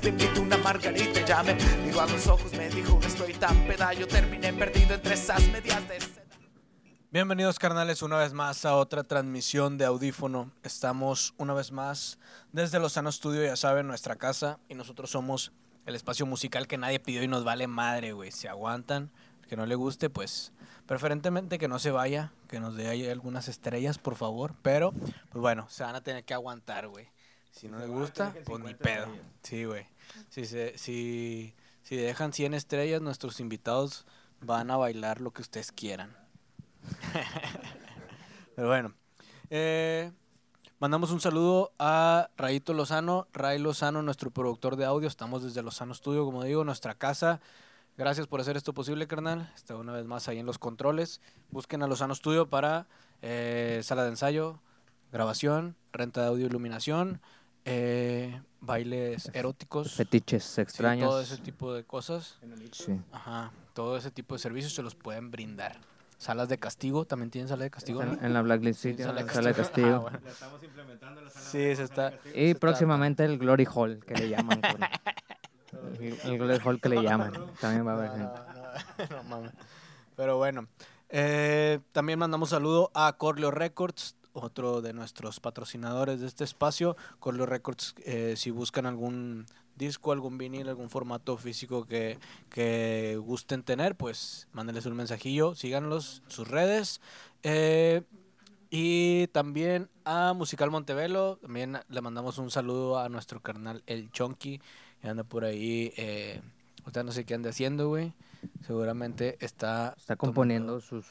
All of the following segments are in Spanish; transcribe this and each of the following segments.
te invito una margarita ya me miró a los ojos, me dijo, estoy tan terminé perdido entre esas medias de seda. Bienvenidos carnales una vez más a otra transmisión de audífono. Estamos una vez más desde Lozano Studio, ya saben, nuestra casa y nosotros somos el espacio musical que nadie pidió y nos vale madre, güey. Si aguantan, que no le guste, pues preferentemente que no se vaya, que nos dé ahí algunas estrellas, por favor. Pero, pues bueno, se van a tener que aguantar, güey. Si no les gusta, pues ni pedo. Sí, güey. Si, se, si, si dejan 100 estrellas, nuestros invitados van a bailar lo que ustedes quieran. Pero bueno. eh, mandamos un saludo a Rayito Lozano. Ray Lozano, nuestro productor de audio. Estamos desde Lozano Studio, como digo, nuestra casa. Gracias por hacer esto posible, carnal. Está una vez más ahí en los controles. Busquen a Lozano Studio para eh, sala de ensayo, grabación, renta de audio, iluminación, eh, bailes eróticos. Fetiches sí, extraños. todo ese tipo de cosas. Sí. Ajá, todo ese tipo de servicios se los pueden brindar. Salas de castigo, también tienen sala de castigo. En, ¿no? en la Blacklist Sí, City, sala de la sala de castigo. Ah, bueno. La estamos implementando la sala Sí, se está- de castigo. Y está- próximamente el Glory Hall, que le llaman. con- el, el Glory Hall que le llaman. También va a haber No, gente. no, no, no mames. Pero bueno, eh, también mandamos saludo a Corleo Records, otro de nuestros patrocinadores de este espacio. Corleo Records, eh, si buscan algún disco, algún vinil, algún formato físico que, que gusten tener, pues mándenles un mensajillo, síganlos sus redes. Eh, y también a Musical Montevelo, también le mandamos un saludo a nuestro carnal El Chonky, que anda por ahí, eh, ahorita no sé qué anda haciendo, güey. Seguramente está... Está tomando- componiendo sus,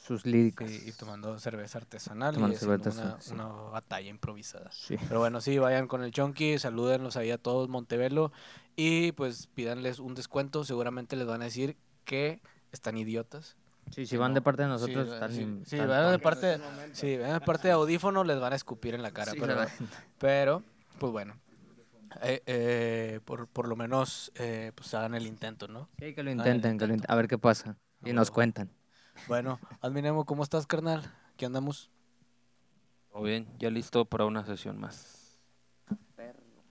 sus líricas. Sí, y tomando cerveza artesanal Tomando y cerveza, una, sí. una batalla improvisada. Sí. Pero bueno, sí, vayan con el Chonky, salúdenlos ahí a todos Montevelo y pues pídanles un descuento. Seguramente les van a decir que están idiotas. Sí, si van de parte de nosotros, Sí, están, sí, im- sí, están van de parte, sí, van de parte de audífono, les van a escupir en la cara. Sí, pero, la verdad. pero, pues bueno, eh, eh, por, por lo menos eh, pues hagan el intento, ¿no? Sí, que lo intenten, que lo a ver qué pasa. Y nos cuentan. Bueno, Adminemo, ¿cómo estás, carnal? ¿Qué andamos? Todo bien, ya listo para una sesión más.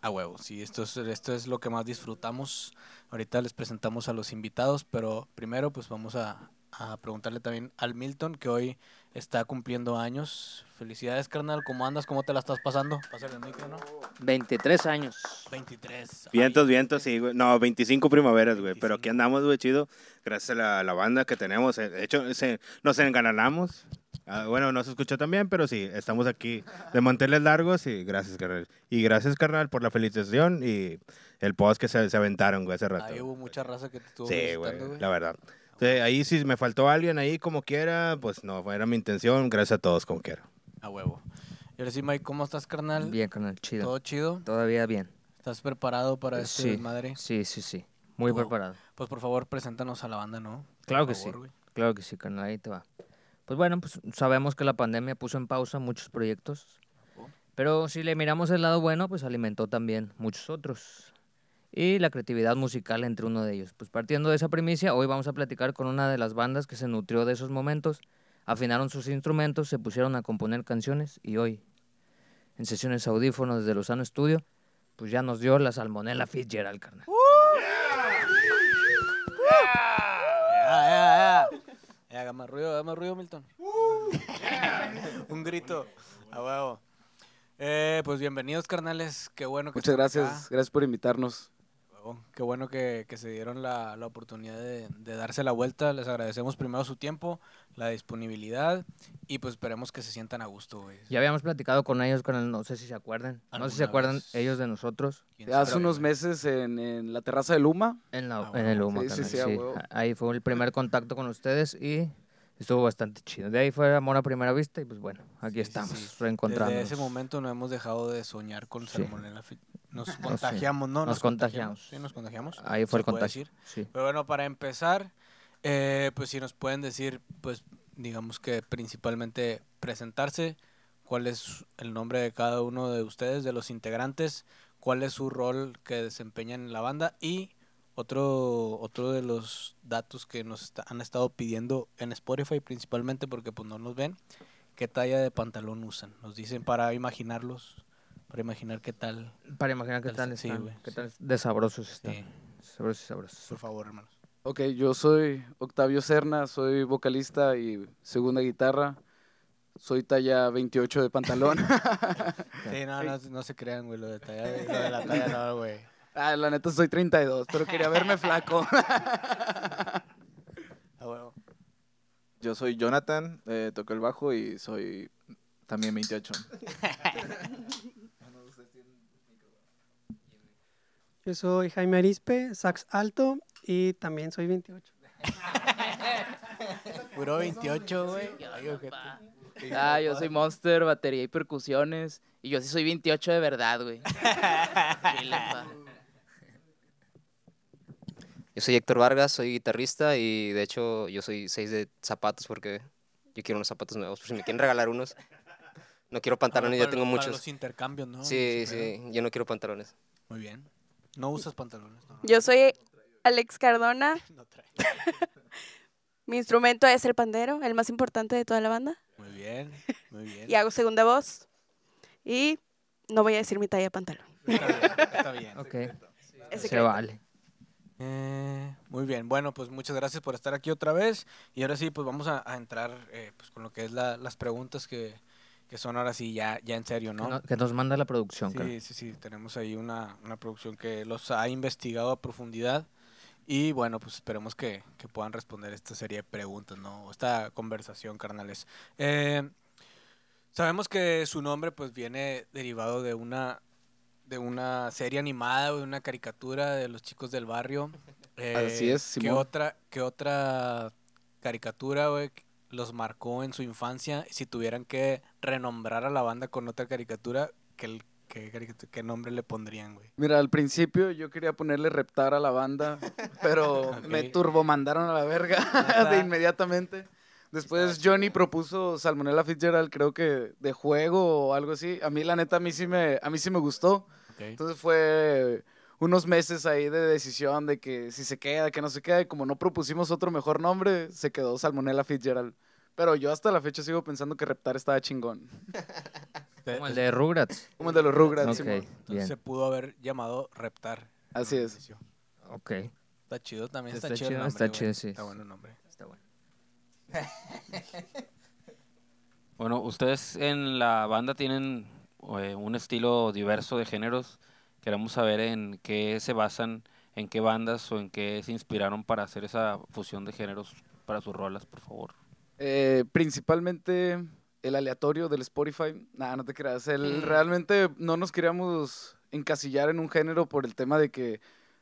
A huevo, sí, esto es, esto es lo que más disfrutamos. Ahorita les presentamos a los invitados, pero primero pues vamos a, a preguntarle también al Milton, que hoy está cumpliendo años. Felicidades, carnal, ¿cómo andas? ¿Cómo te la estás pasando? Pásale el micro, ¿no? 23 años. 23. Vientos, vientos, sí, güey. No, 25 primaveras, güey. Pero aquí andamos, güey, chido. Gracias a la, la banda que tenemos. Eh, De hecho, se, nos engananamos. Ah, bueno, no se escuchó tan bien, pero sí, estamos aquí de manteles largos y gracias, carnal. Y gracias, carnal, por la felicitación y el post que se, se aventaron, güey, hace rato. Ahí hubo mucha raza que te estuvo Sí, güey, güey. la verdad. Ahí si me faltó alguien ahí como quiera, pues no, era mi intención. Gracias a todos como quiera. A huevo. Y ahora sí, Mike, ¿cómo estás, carnal? Bien, canal, chido. ¿Todo chido? Todavía bien. ¿Estás preparado para este Sí, desmadre? sí, sí, sí. Muy Wow. preparado. Pues por favor, preséntanos a la banda, ¿no? Por Claro que favor, sí. güey. Claro que sí, carnal, ahí te va. Pues bueno, pues sabemos que la pandemia puso en pausa muchos proyectos, pero si le miramos el lado bueno, pues alimentó también muchos otros. Y la creatividad musical entre uno de ellos. Pues partiendo de esa primicia, hoy vamos a platicar con una de las bandas que se nutrió de esos momentos, afinaron sus instrumentos, se pusieron a componer canciones y hoy, en sesiones audífonos desde Lozano Studio, pues ya nos dio la salmonella Fitzgerald, carnal. Ya, haga más ruido, haga más ruido, Milton. Un grito. A huevo. Eh, pues bienvenidos, carnales. Qué bueno que Muchas gracias, acá. gracias por invitarnos. Qué bueno que, que se dieron la, la oportunidad de, de darse la vuelta. Les agradecemos primero su tiempo, la disponibilidad y pues esperemos que se sientan a gusto, güey. Ya habíamos platicado con ellos, carnal, no sé si se acuerdan. No sé si se ¿Alguna acuerdan vez? ellos de nosotros. ¿Quién Hace unos meses en, en la terraza de Luma, En, la, Ah, en el humo, Sí, sí, sí, Ahí fue el primer contacto con ustedes y estuvo bastante chido. De ahí fue amor a primera vista y pues bueno, aquí Sí, sí, estamos, sí. reencontrándonos. Desde ese momento no hemos dejado de soñar con Sí. salmonella. Nos contagiamos, ¿no? Nos contagiamos. Sí, nos contagiamos. Ahí fue el contagio. Sí. Pero bueno, para empezar, eh, pues si nos pueden decir, pues digamos que principalmente presentarse, cuál es el nombre de cada uno de ustedes, de los integrantes, cuál es su rol que desempeñan en la banda y otro, otro de los datos que nos está- han estado pidiendo en Spotify principalmente porque pues no nos ven, qué talla de pantalón usan. Nos dicen para imaginarlos para imaginar qué tal. Para imaginar qué Tal- tal sí, están, güey, qué sí. tal de sabrosos están. Sí, Sabrosos, sabrosos. por favor, hermanos. Ok, yo soy Octavio Serna, soy vocalista y segunda guitarra. Soy talla 28 de pantalón. Sí, no, no, no se crean, güey, lo de, talla, lo de la talla no, güey. ah, la neta soy 32, pero quería verme flaco. Yo soy Jonathan, eh, toco el bajo y soy también 28. Yo soy Jaime Arispe, sax alto y también soy 28. Puro 28, güey. Ah, yo soy Monster, batería y percusiones. Y yo sí soy 28 de verdad, güey. Yo soy Héctor Vargas, soy guitarrista y de hecho yo soy 6 de zapatos porque yo quiero unos zapatos nuevos, por si me quieren regalar unos. No quiero pantalones, ya tengo para muchos. los intercambios, ¿no? Sí, sí, yo no quiero pantalones. Muy bien. No usas pantalones, ¿no? Yo soy Alex Cardona. No trae. Mi instrumento es el pandero, el más importante de toda la banda. Muy bien, muy bien. Y hago segunda voz. Y no voy a decir mi talla de pantalón. Está bien, está bien. Ok, Es se vale. Eh, muy bien, bueno, pues muchas gracias por estar aquí otra vez. Y ahora sí, pues vamos a, a entrar eh, pues, con lo que es la- las preguntas que, que son ahora sí ya, ya en serio, ¿no? no- que nos manda la producción. Sí, sí, sí, tenemos ahí una, una producción que los ha investigado a profundidad. Y bueno, pues esperemos que, que puedan responder esta serie de preguntas, ¿no? Esta conversación, carnales. Eh, sabemos que su nombre pues viene derivado de una de una serie animada o de una caricatura de los chicos del barrio. Así Eh, es, ¿Qué Simón. otra, qué otra caricatura, güey, los marcó en su infancia? Si tuvieran que renombrar a la banda con otra caricatura, ¿qué, el- qué, qué nombre le pondrían, güey? Mira, al principio yo quería ponerle reptar a la banda, pero me Ok. turbomandaron a la verga de inmediatamente. Después Johnny propuso Salmonella Fitzgerald, creo que de juego o algo así. A mí la neta a mí sí me a mí sí me gustó. Entonces fue unos meses ahí de decisión de que si se queda, que no se queda. Y como no propusimos otro mejor nombre, se quedó Salmonella Fitzgerald. Pero yo hasta la fecha sigo pensando que Reptar estaba chingón. Como el de Rugrats. Como el de los Rugrats. Ok, Simón. Entonces se pudo haber llamado Reptar. Así es. Ok, Está chido también, está, Está chido. el chido, nombre, está güey. chido, sí. Está bueno el nombre. está bueno. Bueno, ustedes en la banda tienen eh, un estilo diverso de géneros. Queremos saber en qué se basan, en qué bandas o en qué se inspiraron para hacer esa fusión de géneros para sus rolas, por favor. Eh, principalmente el aleatorio del Spotify. Nada, no te creas. El, realmente no nos queríamos encasillar en un género por el tema de que,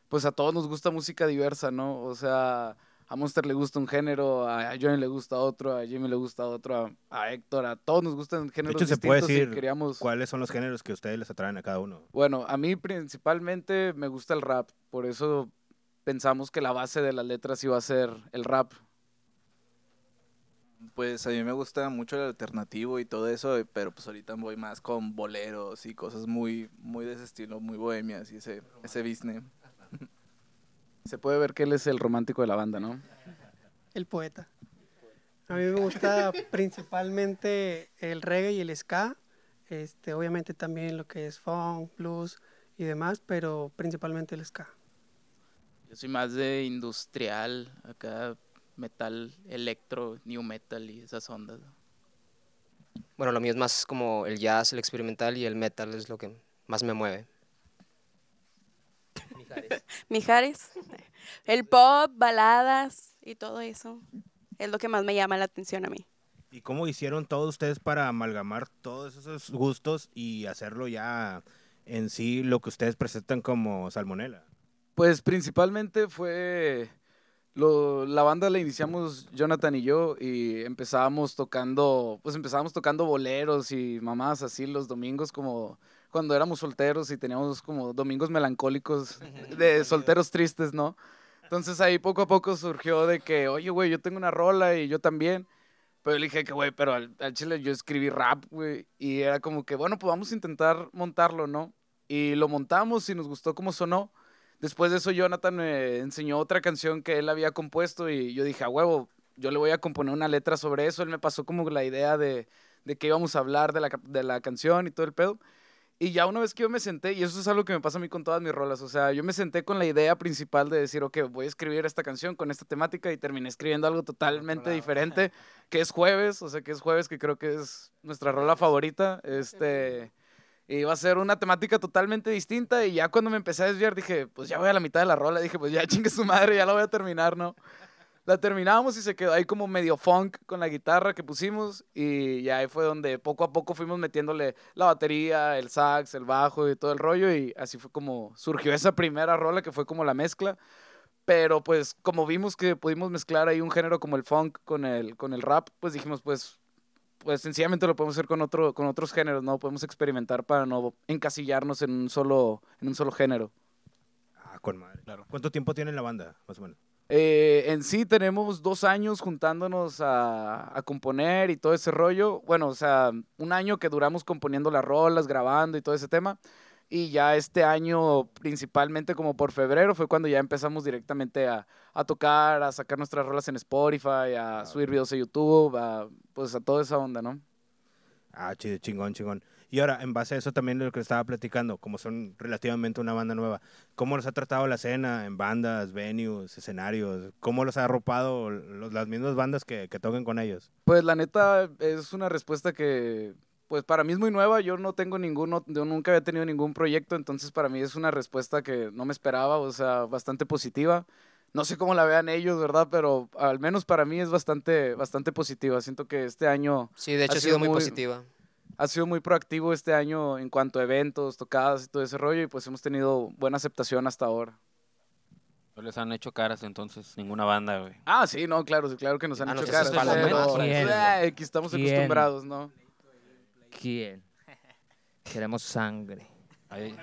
pues a todos nos gusta música diversa, ¿no? O sea, a Monster le gusta un género, a Johnny le gusta otro, a Jimmy le gusta otro, a, a Héctor, a todos nos gustan De géneros hecho, se puede distintos y decir queríamos... cuáles son los géneros que ustedes les atraen a cada uno. Bueno, a mí principalmente me gusta el rap, por eso pensamos que la base de las letras iba a ser el rap. Pues a mí me gusta mucho el alternativo y todo eso, pero pues ahorita voy más con boleros y cosas muy, muy de ese estilo, muy bohemias y ese, ese business. Se puede ver que él es el romántico de la banda, ¿no? El poeta. A mí me gusta principalmente el reggae y el ska. Este, obviamente también lo que es funk, blues y demás, pero principalmente el ska. Yo soy más de industrial, acá metal, electro, new metal y esas ondas. Bueno, lo mío es más como el jazz, el experimental y el metal es lo que más me mueve. Mijares. El pop, baladas y todo eso. Es lo que más me llama la atención a mí. ¿Y cómo hicieron todos ustedes para amalgamar todos esos gustos y hacerlo ya en sí lo que ustedes presentan como salmonela? Pues principalmente fue lo- la banda la iniciamos Jonathan y yo y empezábamos tocando, pues empezábamos tocando boleros y mamás así los domingos como cuando éramos solteros y teníamos como domingos melancólicos de solteros tristes, ¿no? Entonces ahí poco a poco surgió de que, oye, güey, yo tengo una rola y yo también. Pero le dije que, güey, pero al, chile yo escribí rap, güey. Y era como que, bueno, pues vamos a intentar montarlo, ¿no? Y lo montamos y nos gustó cómo sonó. Después de eso, Jonathan me enseñó otra canción que él había compuesto y yo dije, a huevo, yo le voy a componer una letra sobre eso. Él me pasó como la idea de, de que íbamos a hablar de la, de la canción y todo el pedo. Y ya una vez que yo me senté, y eso es algo que me pasa a mí con todas mis rolas, o sea, yo me senté con la idea principal de decir, ok, voy a escribir esta canción con esta temática y terminé escribiendo algo totalmente diferente, que es jueves, o sea, que es jueves, que creo que es nuestra rola favorita. Este, iba a ser una temática totalmente distinta y ya cuando me empecé a desviar dije, pues ya voy a la mitad de la rola, dije, pues ya chingue su madre, ya la voy a terminar, ¿no? La terminamos y se quedó ahí como medio funk con la guitarra que pusimos y ya ahí fue donde poco a poco fuimos metiéndole la batería, el sax, el bajo y todo el rollo y así fue como surgió esa primera rola que fue como la mezcla. Pero pues como vimos que pudimos mezclar ahí un género como el funk con el, con el rap, pues dijimos pues pues sencillamente lo podemos hacer con otro con otros géneros, ¿no? Podemos experimentar para no encasillarnos en un solo en un solo género. Ah, con madre. Claro. ¿Cuánto tiempo tiene la banda, más o menos? Eh, en sí tenemos dos años juntándonos a, a, componer y todo ese rollo. Bueno, o sea, un año que duramos componiendo las rolas, grabando y todo ese tema. Y ya este año, principalmente como por febrero, fue cuando ya empezamos directamente a, a tocar, a sacar nuestras rolas en Spotify, a subir videos a YouTube, a, pues a toda esa onda, ¿no? Ah, chido, chingón, chingón. Y ahora, en base a eso también lo que estaba platicando, como son relativamente una banda nueva, ¿cómo los ha tratado la escena en bandas, venues, escenarios? ¿Cómo los ha arropado los, las mismas bandas que, que toquen con ellos? Pues la neta es una respuesta que, pues para mí es muy nueva, yo no tengo ninguno, yo nunca había tenido ningún proyecto, entonces para mí es una respuesta que no me esperaba, o sea, bastante positiva. No sé cómo la vean ellos, ¿verdad? Pero al menos para mí es bastante, bastante positiva. Siento que este año... Sí, de hecho ha sido, muy positiva ha sido muy proactivo este año en cuanto a eventos, tocadas y todo ese rollo y pues hemos tenido buena aceptación hasta ahora. No les han hecho caras entonces ninguna banda, güey. Ah, sí, no, claro, claro que nos han Ah, hecho no, caras. pero, ¿quién? eh, aquí estamos ¿Quién? acostumbrados, ¿no? ¿Quién? Queremos sangre. Ahí-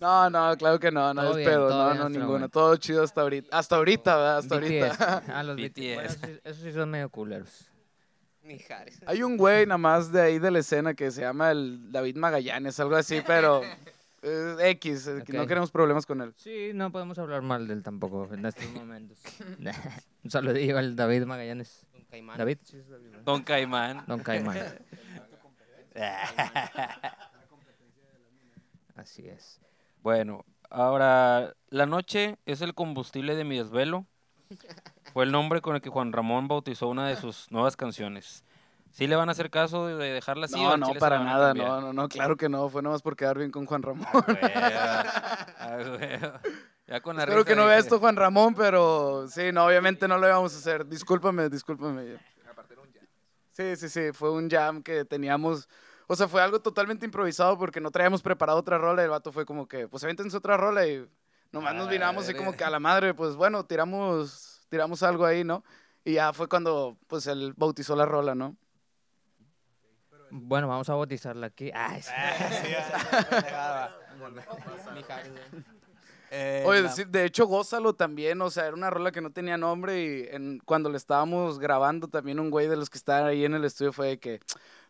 No, no, claro que no, no Todo es bien, pedo, no, no, ninguno. Todo chido hasta ahorita. Hasta ahorita, ¿verdad? Hasta ahorita. BTS. Ah, los BTS. BTS. Bueno, esos, sí- esos sí son medio culeros. Mijares. Hay un güey nada más de ahí de la escena que se llama el David Magallanes, algo así, pero eh, X, eh, que no queremos problemas con él. Sí, no podemos hablar mal de él tampoco en estos momentos. Un saludillo al David Magallanes. Un caimán. David. Don Caimán. Don Caimán. Así es. Bueno, ahora, la noche es el combustible de mi desvelo. Fue el nombre con el que Juan Ramón bautizó una de sus nuevas canciones. ¿Sí le van a hacer caso de de dejarla así? No, no, chile para a nada, no, no, no, claro que no, fue nomás por quedar bien con Juan Ramón. Ah, güey. Ya con la Espero que no vea esto Juan Ramón, pero sí, no, obviamente no lo íbamos a hacer. Discúlpame, discúlpame. Sí, sí, sí, fue un jam que teníamos, o sea, fue algo totalmente improvisado porque no traíamos preparado otra rola y el vato fue como que, pues avéntense otra rola y nomás nos vinamos así como que a la madre, pues bueno, tiramos, tiramos algo ahí, ¿no? Y ya fue cuando, pues, él bautizó la rola, ¿no? Bueno, vamos a bautizarla aquí. Ay, sí. Eh, Oye, la- sí, de hecho, Gózalo también, o sea, era una rola que no tenía nombre y en, cuando le estábamos grabando también un güey de los que estaban ahí en el estudio fue de que,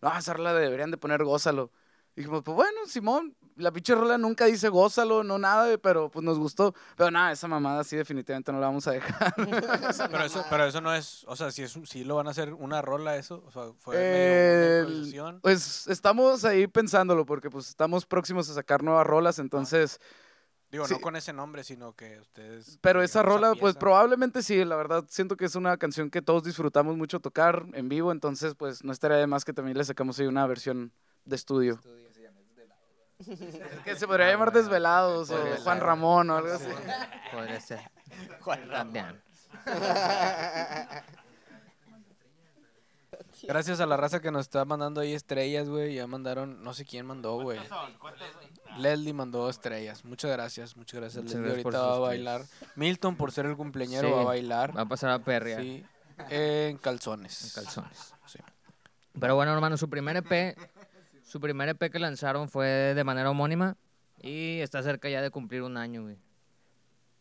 no, esa rola deberían de poner Gózalo. Dijimos, pues bueno, Simón, la pinche rola nunca dice Gózalo, no nada, pero pues nos gustó. Pero nada, esa mamada sí definitivamente no la vamos a dejar. pero, eso, pero eso no es, o sea, si, es, un- si lo van a hacer una rola eso, o sea, fue medio El- una pues estamos ahí pensándolo porque pues estamos próximos a sacar nuevas rolas, entonces... Digo, sí. no con ese nombre, sino que ustedes... Pero esa rola, pues probablemente sí, la verdad, siento que es una canción que todos disfrutamos mucho tocar en vivo, entonces pues no estaría de más que también le sacamos ahí una versión de estudio. que se podría llamar Desvelados o Juan. Ramón o algo así. Podría ser. También. Gracias a la raza que nos está mandando ahí estrellas, güey. Ya mandaron, no sé quién mandó, güey. Leslie mandó estrellas. Muchas gracias, muchas gracias. Muchas Leslie gracias ahorita va a bailar. Milton, por ser el cumpleañero, Sí, va a bailar. Va a pasar a perrear Sí, en calzones. en calzones. Sí. Pero bueno, hermano, su primer EP, su primer EP que lanzaron fue de manera homónima y está cerca ya de cumplir un año, güey.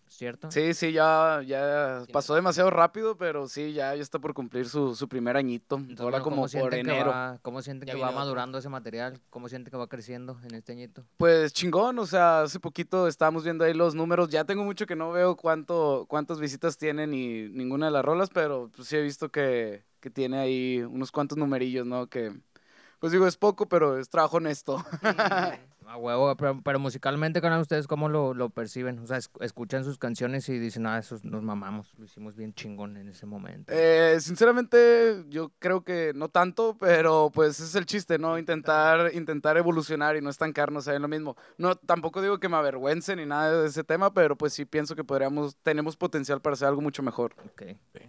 ¿Cierto? Sí, sí, ya, ya pasó demasiado rápido, pero sí, ya, ya está por cumplir su, su primer añito. Entonces, Ahora bueno, como ¿cómo por sienten que enero. va- ¿Cómo sienten Ya que va madurando ese material? ¿Cómo sienten que va creciendo en este añito? Pues chingón, o sea, hace poquito estábamos viendo ahí los números. Ya tengo mucho que no veo cuánto, cuántas visitas tienen y ninguna de las rolas, pero pues sí he visto que, que tiene ahí unos cuantos numerillos, ¿no? Que Pues digo, es poco, pero es trabajo honesto. A huevo, pero, pero musicalmente, canal, ¿ustedes cómo lo, lo perciben? O sea, es- escuchan sus canciones y dicen, ah, esos nos mamamos, lo hicimos bien chingón en ese momento. Eh, sinceramente, yo creo que no tanto, pero pues es el chiste, ¿no? Intentar, intentar evolucionar y no estancarnos en lo mismo. No, tampoco digo que me avergüence ni nada de ese tema, pero pues sí pienso que podríamos, tenemos potencial para hacer algo mucho mejor. Ok.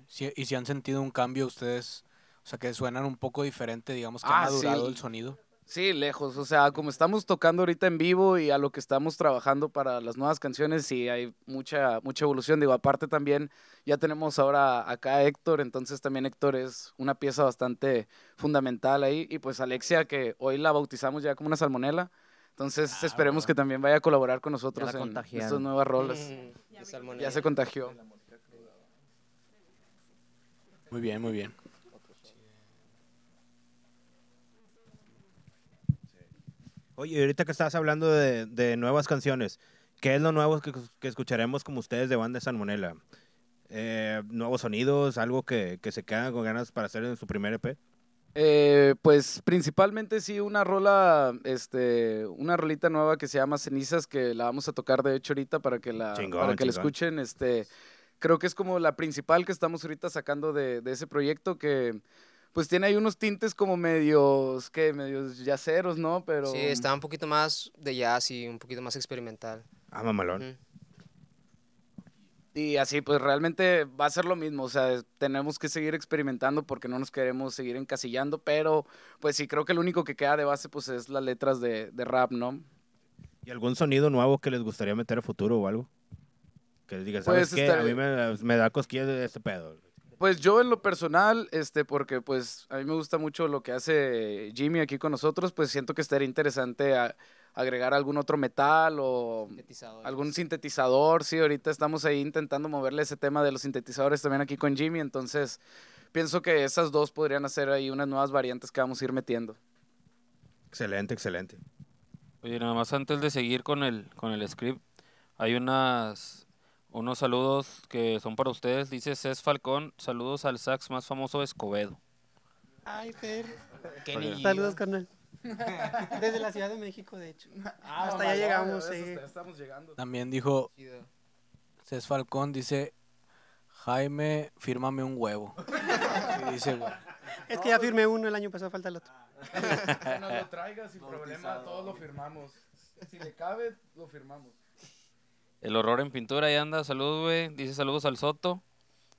Sí, y si han sentido un cambio ustedes, sea, que suenan un poco diferente, digamos, que Ah, ha madurado sí. el sonido. Sí, lejos. O sea, como estamos tocando ahorita en vivo y a lo que estamos trabajando para las nuevas canciones, sí hay mucha, mucha evolución. Digo, aparte también ya tenemos ahora acá a Héctor, entonces también Héctor es una pieza bastante fundamental ahí. Y pues Alexia, que hoy la bautizamos ya como una salmonela. Entonces esperemos que también vaya a colaborar con nosotros en estas nuevas rolas. Mm. Ya se contagió. Muy bien, muy bien. Oye, ahorita que estabas hablando de, de nuevas canciones, ¿qué es lo nuevo que, que escucharemos como ustedes de Banda Salmonela? Eh, ¿Nuevos sonidos? ¿Algo que, que se quedan con ganas para hacer en su primer EP? Eh, pues principalmente sí una rola, este, una rolita nueva que se llama Cenizas que la vamos a tocar de hecho ahorita para que la, Chingón, para que la escuchen. Este, creo que es como la principal que estamos ahorita sacando de, de ese proyecto que pues tiene ahí unos tintes como medios, que medios yaceros, ¿no? Pero Sí, está un poquito más de jazz y un poquito más experimental. Ah, mamalón. Y así pues realmente va a ser lo mismo, o sea, tenemos que seguir experimentando porque no nos queremos seguir encasillando, pero pues sí creo que lo único que queda de base pues es las letras de, de rap, ¿no? ¿Y algún sonido nuevo que les gustaría meter a futuro o algo? Que les digas, ¿sabes Pues, qué? estar- A mí me, me da cosquillas de este pedo. Pues yo en lo personal, este, porque pues a mí me gusta mucho lo que hace Jimmy aquí con nosotros, pues siento que estaría interesante a- agregar algún otro metal o algún sintetizador. Sí, ahorita estamos ahí intentando moverle ese tema de los sintetizadores también aquí con Jimmy, entonces pienso que esas dos podrían hacer ahí unas nuevas variantes que vamos a ir metiendo. Excelente, excelente. Oye, nada más antes de seguir con el, con el script, hay unas, unos saludos que son para ustedes. Dice Cés Falcón, saludos al sax más famoso de Escobedo. Ay, Fer. Saludos, carnal. Desde la Ciudad de México, de hecho. Hasta allá llegamos, sí. estamos llegando. También dijo Cés Falcón, dice, Jaime, fírmame un huevo. Y dice. Es que ya firmé uno el año pasado, falta el otro. Que nos lo traigas sin problema, todos lo firmamos. Si le cabe, lo firmamos. El horror en pintura, ahí anda, saludos, güey. Dice saludos al Soto.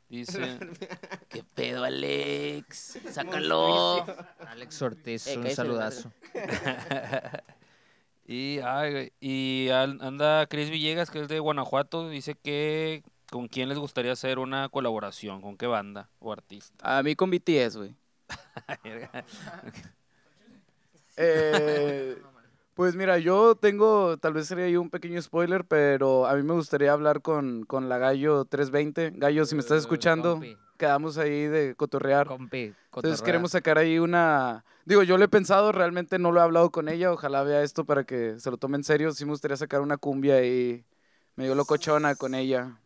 Dice, ¿Qué pedo, Alex? Sácalo. Alex Ortiz, Eh, un saludazo. y, ay, y al- anda Chris Villegas, que es de Guanajuato, dice que con quién les gustaría hacer una colaboración, con qué banda o artista. A mí con BTS, güey. Eh, pues mira, yo tengo, tal vez sería ahí un pequeño spoiler, pero a mí me gustaría hablar con, con la Gallo 320. Gallo, si me estás escuchando, compi. quedamos ahí de cotorrear. Compi, Entonces queremos sacar ahí una... Digo, yo lo he pensado, realmente no lo he hablado con ella, ojalá vea esto para que se lo tome en serio. Sí me gustaría sacar una cumbia ahí medio locochona con ella.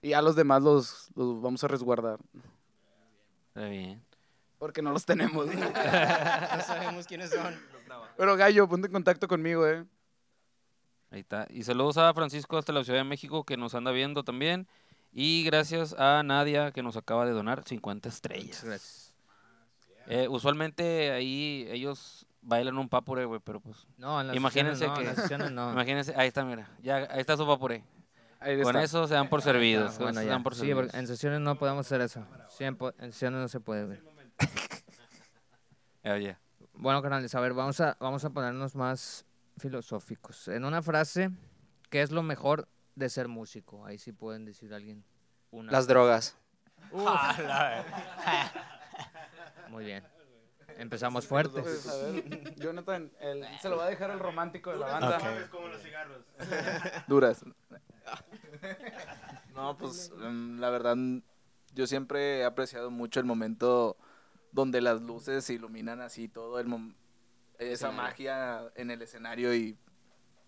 Y a los demás los, los vamos a resguardar, Está bien. porque no los tenemos. No sabemos quiénes son. Pero Gallo, ponte en contacto conmigo, ¿eh? Ahí está. Y saludos a Francisco hasta la Ciudad de México que nos anda viendo también. Y gracias a Nadia que nos acaba de donar 50 estrellas. Gracias. Eh, usualmente ahí ellos bailan un papure, güey, pero pues... No, en las Imagínense sesiones no, en que- las sesiones no. Imagínense, ahí está, mira. Ya, ahí está su papure. Ahí Con está. eso se dan por servidos. Ah, bueno, se dan por Sí, servidos. porque en sesiones no podemos hacer eso. Sí, en, en sesiones no se puede, güey. Ya, ya. Bueno, canales, a ver, vamos a, vamos a ponernos más filosóficos. En una frase, ¿qué es lo mejor de ser músico? Ahí sí pueden decir alguien. Una. Las drogas. Muy bien. Empezamos fuertes. Pues, a ver, Jonathan, el- se lo va a dejar el romántico de la banda. Duras. No, pues mm, la verdad, yo siempre he apreciado mucho el momento donde las luces se iluminan así todo el esa Escenario. magia en el escenario y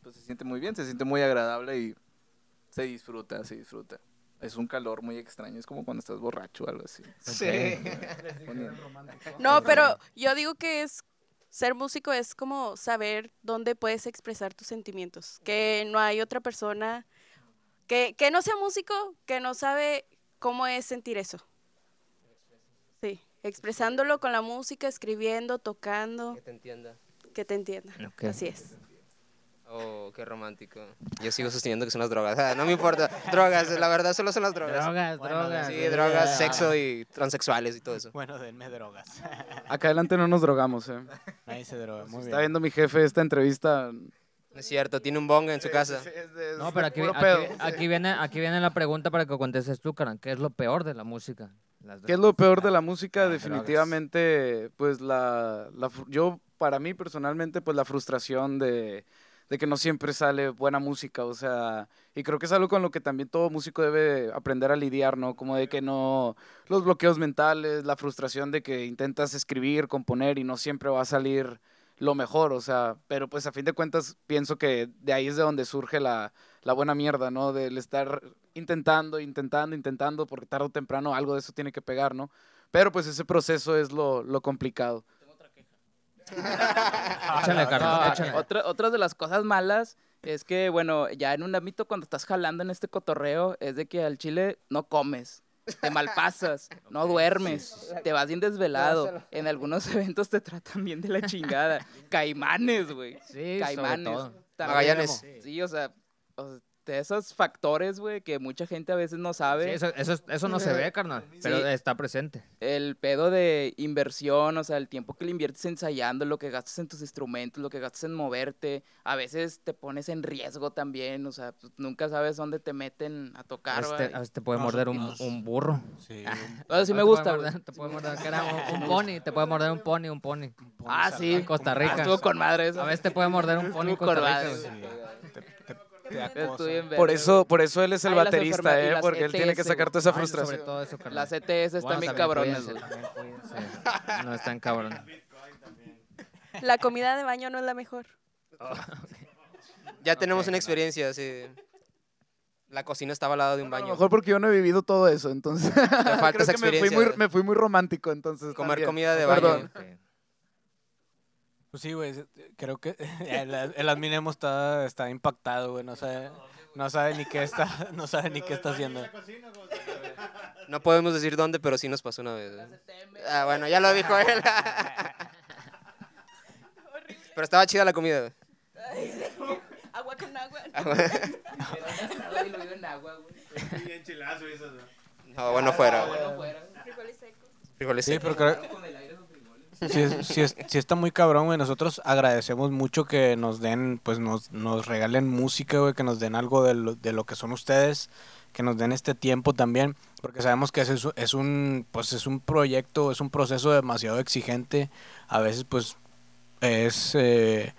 pues se siente muy bien, se siente muy agradable y se disfruta, se disfruta. Es un calor muy extraño, es como cuando estás borracho o algo así. Sí. No, pero yo digo que es ser músico es como saber dónde puedes expresar tus sentimientos, que no hay otra persona que, que no sea músico que no sabe cómo es sentir eso. Expresándolo con la música, escribiendo, tocando, Que te entienda. que te entienda. Ok. Así es. Oh, qué romántico. Yo sigo sosteniendo que son las drogas. Ah, no me importa. Drogas, la verdad solo son las drogas. Drogas, Bueno, drogas. Sí, drogas, sexo y transexuales y todo eso. Bueno, denme drogas. Acá adelante no nos drogamos, eh. Nadie se droga. Muy Está bien. viendo mi jefe esta entrevista. No es cierto, tiene un bong en su casa. No, pero aquí, viene, aquí viene la pregunta para que contestes tú, Karan. ¿Qué es lo peor de la música? ¿Qué es lo peor de la música? Las Definitivamente, pues la, yo, para mí personalmente, pues la frustración de, de que no siempre sale buena música, o sea, y creo que es algo con lo que también todo músico debe aprender a lidiar, ¿no? Como de que no, los bloqueos mentales, la frustración de que intentas escribir, componer y no siempre va a salir lo mejor, o sea, pero pues a fin de cuentas pienso que de ahí es de donde surge la, la buena mierda, ¿no? Del estar intentando, intentando, intentando, porque tarde o temprano algo de eso tiene que pegar, ¿no? Pero pues ese proceso es lo, lo complicado. Échale, Carlos, No, échale. otra, otra de las cosas malas es que, bueno, ya en un ámbito cuando estás jalando en este cotorreo, es de que al chile no comes, te malpasas, no duermes, te vas bien desvelado. En algunos eventos te tratan bien de la chingada. Caimanes, güey. Sí, sobre Caimanes. todo. También, Magallanes. Sí, o sea, o sea, de esos factores, güey, que mucha gente a veces no sabe. Sí, eso, eso, es- eso no se ve, carnal, pero Sí. está presente. El pedo de inversión, o sea, el tiempo que le inviertes ensayando, lo que gastas en tus instrumentos, lo que gastas en moverte, a veces te pones en riesgo también, o sea, pues, nunca sabes dónde te meten a A tocar. te, a veces te puede morder un, un burro. Sí. O sea, sí Ah, me te gusta. puede güey. morder- Te puede morder, que era un, un pony, te puede morder un pony, un pony. Ah, sí. En Costa Ah, Rica. estuvo con madre eso. A veces te puede morder un pony en Costa Rica. güey. Te Por eso, por eso él es el Ay, baterista, ¿eh? Porque él tiene que ETS, sacar toda esa Ay, Sobre frustración. todo eso. Las ETS están Bueno, bien cabrones. No están cabrones. La comida de baño no es la mejor. Ya tenemos una experiencia, sí. La cocina estaba al lado de un A lo baño. mejor porque yo no he vivido todo eso, entonces. falta creo esa que me fui, experiencia. muy, me fui muy romántico, entonces. Comer también. comida de Perdón. baño. Pues sí, güey. Creo que el, el adminemo está, está impactado, güey. No sabe, no sabe ni qué está, no sabe ni qué está haciendo. No podemos decir dónde, pero sí nos pasó una vez. ¿eh? Ah, bueno, ya lo dijo él. pero estaba chida la comida. güey. Agua con agua. diluido en agua, güey. No, bueno, fuera. güey. Frijoles secos. Frijoles Sí, secos. pero creo, sí, sí es- sí está muy cabrón, güey. Nosotros agradecemos mucho que nos den, pues nos, nos regalen música, güey, que nos den algo de lo, de lo que son ustedes, que nos den este tiempo también, porque sabemos que es, es un, pues es un proyecto, es un proceso demasiado exigente. A veces, pues, es eh,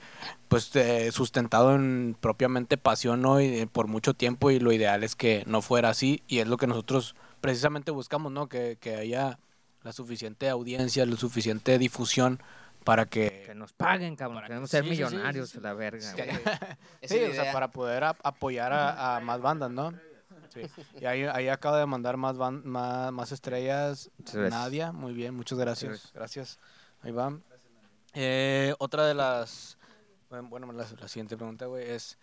pues eh, sustentado en propiamente pasión ¿no? y, eh, por mucho tiempo y lo ideal es que no fuera así y es lo que nosotros precisamente buscamos, ¿no? Que, que haya la suficiente audiencia, la suficiente difusión para que... Que nos paguen, cabrón. Para que- ser sí, sí, sí, millonarios, sí, sí. la verga. güey. Sí, o sea, para poder ap- apoyar a, a más bandas, ¿no? Sí. Y ahí, ahí acaba de mandar más, ban- más, más estrellas. Nadia, muy bien, muchas gracias. gracias. Gracias. Ahí va. Eh, otra de las... Bueno, bueno, la, la siguiente pregunta, güey, es...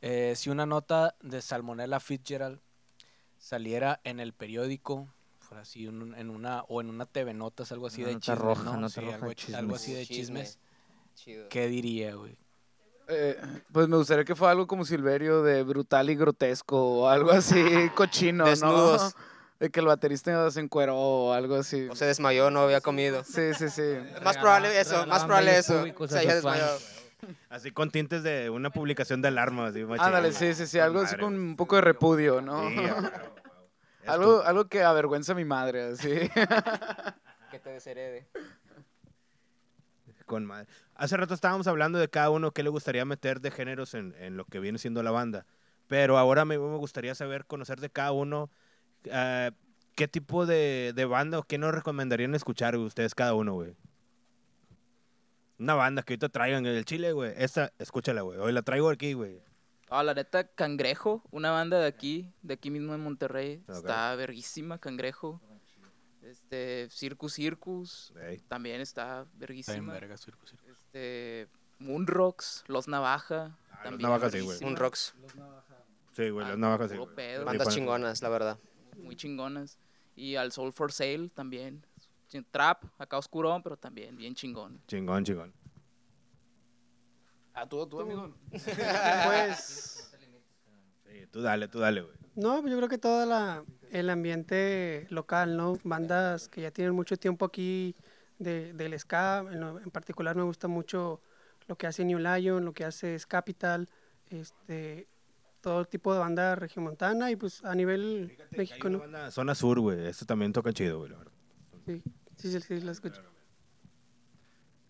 eh, si una nota de Salmonella Fitzgerald saliera en el periódico, así, un- en una, o en una TV Notas, algo así Una de nota chismes, roja, ¿no? nota Sí, roja algo, de ch- algo así de Chisme. chismes. Chido. ¿Qué diría, güey? Eh, pues me gustaría que fuera algo como Silverio de brutal y grotesco o algo así cochino, Desnudos. ¿no? De que el baterista se encueró o algo así. O se desmayó, no había comido. Sí, sí, sí. Más probable eso, más probable eso. públicos Se a haya sus fans. desmayado. Así con tintes de una publicación de alarma. Así. Ándale, sí, sí, sí. Algo así con un poco de repudio, ¿no? Sí, algo, algo que avergüenza a mi madre, así. Que te desherede. Con madre. Hace rato estábamos hablando de cada uno qué le gustaría meter de géneros en, en lo que viene siendo la banda. Pero ahora me, me gustaría saber, conocer de cada uno ah, qué tipo de, de banda o qué nos recomendarían escuchar güey, ustedes cada uno, güey. Una banda que ahorita traigan en el Chile, güey. Esta, escúchala, güey. Hoy la traigo aquí, güey. Ah, la neta, Cangrejo, una banda de aquí, de aquí mismo en Monterrey. Está verguísima, Cangrejo. Este, Circus Circus, también está verguísima. verga. Este, Moonrocks, Los Navaja. también Navaja sí, güey. Un rocks. Sí, güey, las navajas sí. güey. Bandas chingonas, la verdad. Muy chingonas. Y al Soul for Sale también. Trap, acá oscurón, pero también bien chingón. Chingón, chingón. Ah, tú, tú, amigo. Pues, Sí, tú dale, tú dale, güey. no, pues yo creo que todo la, el ambiente local, ¿no? Bandas que ya tienen mucho tiempo aquí de, del ska, en, lo- en particular me gusta mucho lo que hace New Lion, lo que hace Capital, este, todo tipo de banda regiomontana y pues a nivel México, ¿no? Banda Zona Sur, güey. Esto también toca chido, güey, la verdad. Sí, sí, sí, sí, la escucho.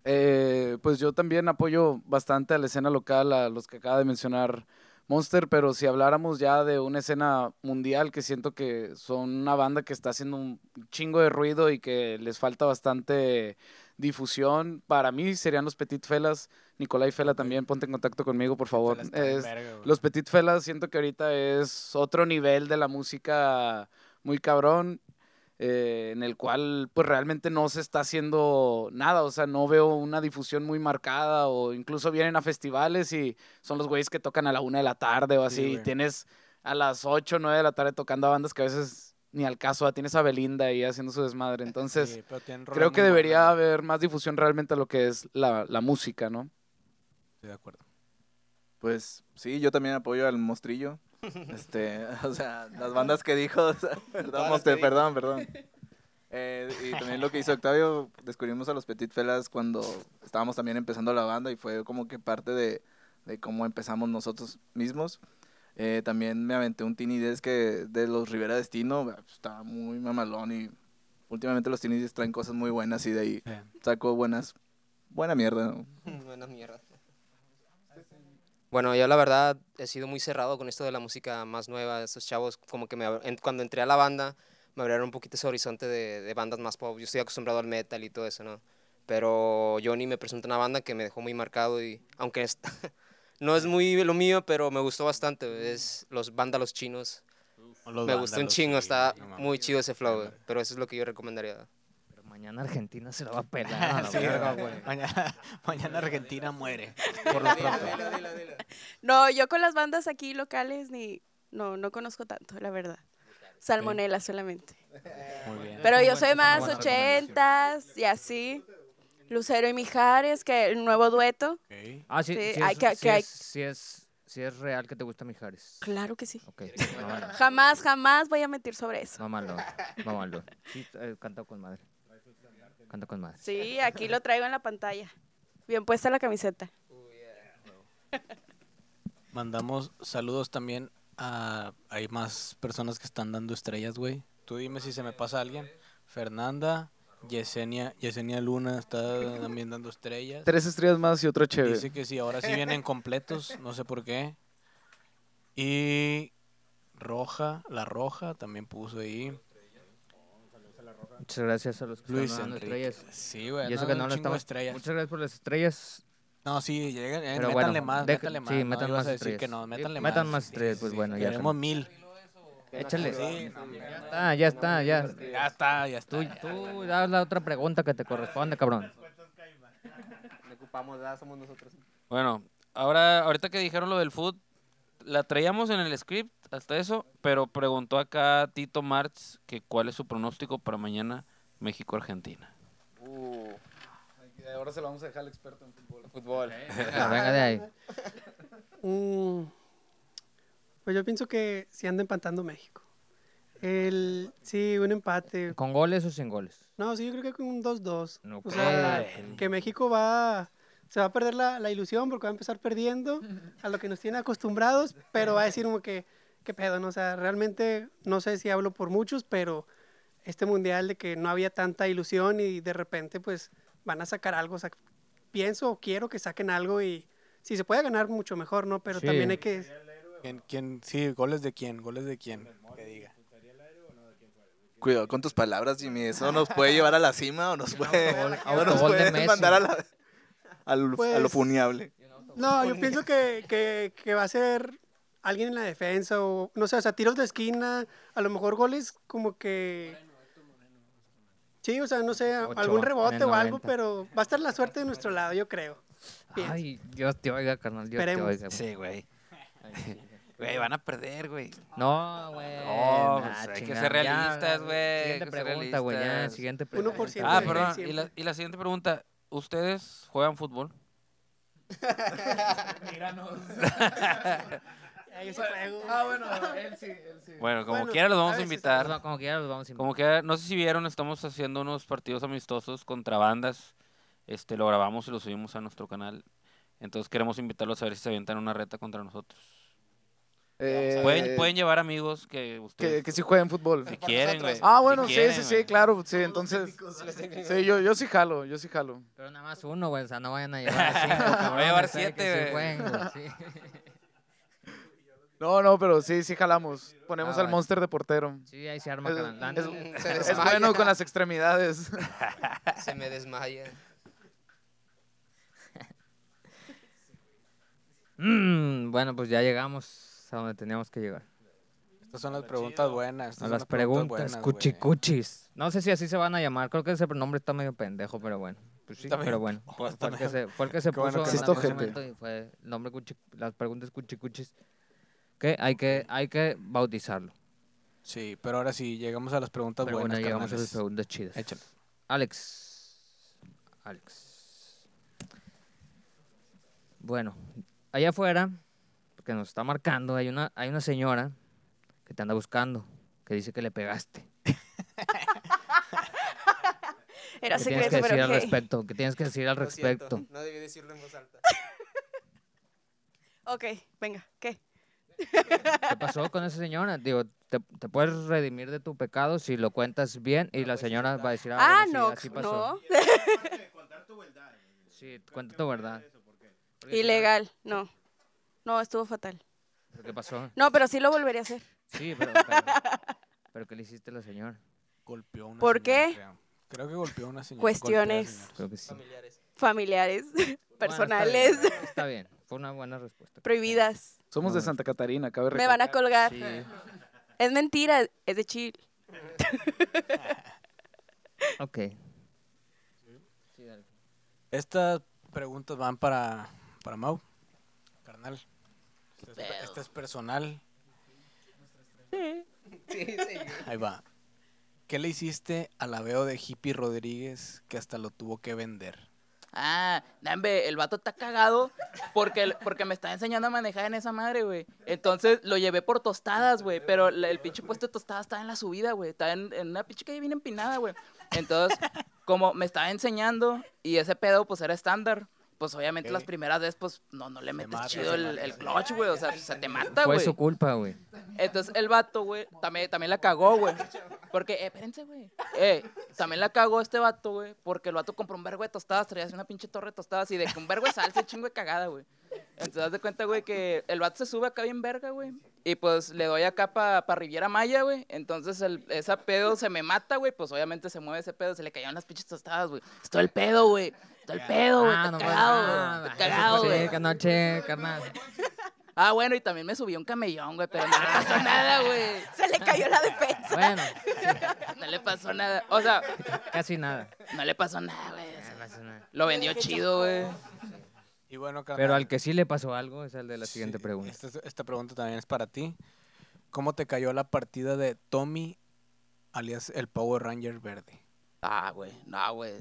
Eh, pues yo también apoyo bastante a la escena local, a los que acaba de mencionar Monster, pero si habláramos ya de una escena mundial, que siento que son una banda que está haciendo un chingo de ruido y que les falta bastante difusión, para mí serían los Petit Felas. Nicolai Fela también, ponte en contacto conmigo, por favor. Es- los Petit Felas siento que ahorita es otro nivel de la música muy cabrón, eh, en el cual pues realmente no se está haciendo nada, o sea, no veo una difusión muy marcada o incluso vienen a festivales y son los güeyes que tocan a la una de la tarde o así, y tienes a las 8 o 9 de la tarde tocando a bandas que a veces ni al caso, ah, tienes a Belinda ahí haciendo su desmadre, entonces Sí, creo que debería haber más difusión realmente a lo que es la, la música, ¿no? Estoy de acuerdo. Pues sí, yo también apoyo al Mostrillo. Este, o sea, las bandas que dijo, o sea, perdón, Monster, perdón, perdón. Eh, y también lo que hizo Octavio, descubrimos a los Petit Felas cuando estábamos también empezando la banda y fue como que parte de, de cómo empezamos nosotros mismos. Eh, también me aventé un Tiny Desk que de los Rivera Destino, bah, estaba muy mamalón y últimamente los Tiny Desk traen cosas muy buenas y de ahí saco buenas, buena mierda. ¿no? Buena mierda. Bueno, yo la verdad he sido muy cerrado con esto de la música más nueva. Estos chavos, como que me, en- cuando entré a la banda, me abrieron un poquito ese horizonte de, de bandas más pop. Yo estoy acostumbrado al metal y todo eso, ¿no? Pero Johnny me presentó una banda que me dejó muy marcado y, aunque no es muy lo mío, pero me gustó bastante. Es los vándalos chinos. me gustó un chingo, está muy chido ese flow, pero eso es lo que yo recomendaría. Mañana Argentina se la va a pelar. a la Sí, verga, güey. güey. Mañana, mañana Argentina muere. Por lo pronto. No, yo con las bandas aquí locales ni no no conozco tanto, la verdad. Salmonela solamente. Muy bien. Pero yo soy más ochentas y así. Lucero y Mijares, que el nuevo dueto. Ah, sí, Sí, sí, hay es, que- sí que hay- es- sí es, sí es real que te gusta Mijares. Claro que sí. Jamás, jamás voy a mentir sobre eso. mamalo, mamalo. Sí, eh, canta con madre. Canta con madre. Sí, aquí lo traigo en la pantalla. Bien puesta la camiseta. Mandamos saludos también a... Hay más personas que están dando estrellas, güey. Tú dime si se me pasa alguien. Fernanda, Yesenia, Yesenia Luna está también dando estrellas. Tres estrellas más y otro chévere. Dice que sí, ahora sí vienen completos, no sé por qué. Y Roja, la Roja también puso ahí. Muchas gracias a los que Luis están Enrique. estrellas. Sí, güey. Y eso no, que no lo de estamos. estrellas. Muchas gracias por las estrellas. No, sí, lleguen, eh, métanle bueno, más, deja- métanle más. sí, no, metan más que estrellas. no, Sí, métanle metan más. más estrellas, pues bueno, ya son. mil. Échale. Sí, no, mira. Ya está, ya está, ya. Ya está, ya Tú, está. tú das la otra pregunta que te corresponde, cabrón. ocupamos, somos nosotros. Bueno, ahora, ahorita que dijeron lo del food, la traíamos en el script, hasta eso, pero preguntó acá Tito Martz que cuál es su pronóstico para mañana México-Argentina. Uh, ahora se lo vamos a dejar al experto en fútbol. Fútbol. Venga, venga de ahí. Mm, pues yo pienso que sí anda empatando México. El, sí, un empate. ¿Con goles o sin goles? No, sí, yo creo que con un 2-2. No O sea, creo. que México va, se va a perder la, la ilusión porque va a empezar perdiendo a lo que nos tiene acostumbrados, pero va a decir como que, qué pedo, ¿no? O sea, realmente, no sé si hablo por muchos, pero este mundial de que no había tanta ilusión y de repente pues van a sacar algo. O sea, pienso o quiero que saquen algo y si se puede ganar mucho mejor, ¿no? Pero Sí. también hay que... ¿Quién, quién, sí, goles de quién, goles de quién, que diga. Cuidado con tus palabras, Jimmy. Eso nos puede llevar a la cima o nos puede, Autogol- o nos autogol de puede mandar a, la, al- a lo Pues, funeable. No, yo pienso que, que, que va a ser alguien en la defensa o, no sé, o sea, tiros de esquina, a lo mejor goles como que... Sí, o sea, no sé, Ocho algún rebote o algo, 90. pero va a estar la suerte de nuestro lado, yo creo. Piensa. Ay, Dios te oiga, carnal. Dios te Esperemos. oiga. Sí, güey. Güey, van a perder, güey. No, güey. No, nah, pues hay que ser realistas, güey, Siguiente pregunta, güey. Siguiente pregunta. por ciento Ah, de perdón. Y la, y la siguiente pregunta. ¿Ustedes juegan fútbol? Yo sí juego. Ah, bueno, él sí, él sí. Bueno, como Bueno, quiera los vamos a invitar. Como quiera los vamos a invitar. Como que, no sé si vieron, estamos haciendo unos partidos amistosos contra bandas. Este, lo grabamos y lo subimos a nuestro canal. Entonces queremos invitarlos a ver si se avientan una reta contra nosotros. Eh, Pueden, pueden llevar amigos que que, ustedes, que sí jueguen fútbol. si quieren, güey. Ah, si bueno, sí, quieren, sí, sí, güey. claro. Sí, entonces. Sí, yo, yo sí jalo, yo sí jalo. Pero nada más uno, güey. O sea, no vayan a llevar a cinco, cabrones. Voy a llevar. Que siete, sí güey. jueguen, güey, sí. No, no, pero sí, sí jalamos. Ponemos Ah, al vale. monster de portero. Sí, ahí se arma, Es, es- Se es desmaya. bueno con las extremidades. Se me desmaya. Mm, bueno, pues ya llegamos a donde teníamos que llegar. Estas son las preguntas buenas. estas A son las preguntas buenas, güey. cuchicuchis. No sé si así se van a llamar. Creo que ese nombre está medio pendejo, pero bueno. Pues sí, pero bueno. oh, Fue, el que se, fue el que se Qué bueno puso que en gente. momento y fue el nombre cuchi- las preguntas cuchicuchis. Que hay que, hay que bautizarlo. Sí, pero ahora sí, llegamos a las preguntas Pero buenas. bueno, llegamos a las preguntas chidas. Échale. Alex. Alex. Bueno, allá afuera, porque nos está marcando, hay una, hay una señora que te anda buscando, que dice que le pegaste. Era ¿Qué tienes que decir pero al ok. respecto? ¿Qué tienes que decir al Lo siento, respecto? No debí decirlo en voz alta. Ok, venga, ¿qué? ¿Qué pasó con esa señora? Digo, te, te puedes redimir de tu pecado si lo cuentas bien y la señora va a decir, ah, Ah, bueno, sí, no, así pasó. no. Sí, cuenta tu verdad. No- Ilegal, no. No, estuvo fatal. ¿Pero ¿Qué pasó? No, pero sí lo volvería a hacer. Sí, pero, pero, pero ¿qué le hiciste a la señora? Golpeó a una ¿Por señora, qué? Creo. Creo que golpeó a una señora. Cuestiones. Creo que sí. Familiares. Familiares, Bueno, está personales, bien, Está bien, fue una buena respuesta. prohibidas. Somos de. Santa Catarina, cabe Me van a recalcar. colgar. Sí. Es mentira, es de chill. Ok. Estas preguntas van para, para Mau. Carnal. Esta es, esta es personal. Ahí va. ¿Qué le hiciste a la veo de Hippie Rodríguez que hasta lo tuvo que vender? Ah, nambe, el vato está cagado porque, porque me está enseñando a manejar en esa madre, güey. Entonces lo llevé por tostadas, güey. Pero la- el pinche puesto de tostadas estaba en la subida, güey. Estaba en, en una pinche calle bien empinada, güey. Entonces, como me estaba enseñando y ese pedo, pues era estándar. Pues obviamente las primeras veces, pues no, no le metes mata, chido el, el clutch, güey. O sea, se te mata, Fue güey. su culpa, güey. Entonces el vato, güey, también, también la cagó, güey. Porque, eh, espérense, güey. Eh, también la cagó este vato, güey. Porque el vato compró un vergo de tostadas, traía una pinche torre de tostadas y de que un vergo de salsa y chingo de cagada, güey. Entonces, haz de cuenta, güey, que el vato se sube acá bien verga, güey. Y pues le doy acá para pa Riviera Maya, güey. Entonces, el, ese pedo se me mata, güey. Pues obviamente se mueve ese pedo, se le cayeron las pinches tostadas, güey. Es todo el pedo, güey. Todo el pedo, güey. Ah, está no, cagado, güey. ah, cagado, güey. anoche, carnal. Ah, bueno, y también me subí a un camellón, güey, pero no le pasó nada, güey. Se le cayó la defensa. Bueno, No le pasó nada. O sea, casi nada. no le pasó nada, güey. o sea, No pasa nada. Lo vendió chido, güey. Y bueno, carnal. Pero al que sí le pasó algo es el de la siguiente pregunta. Esta, es- esta pregunta también es para ti. ¿Cómo te cayó la partida de Tommy, alias el Power Ranger verde? Ah, güey. No, güey.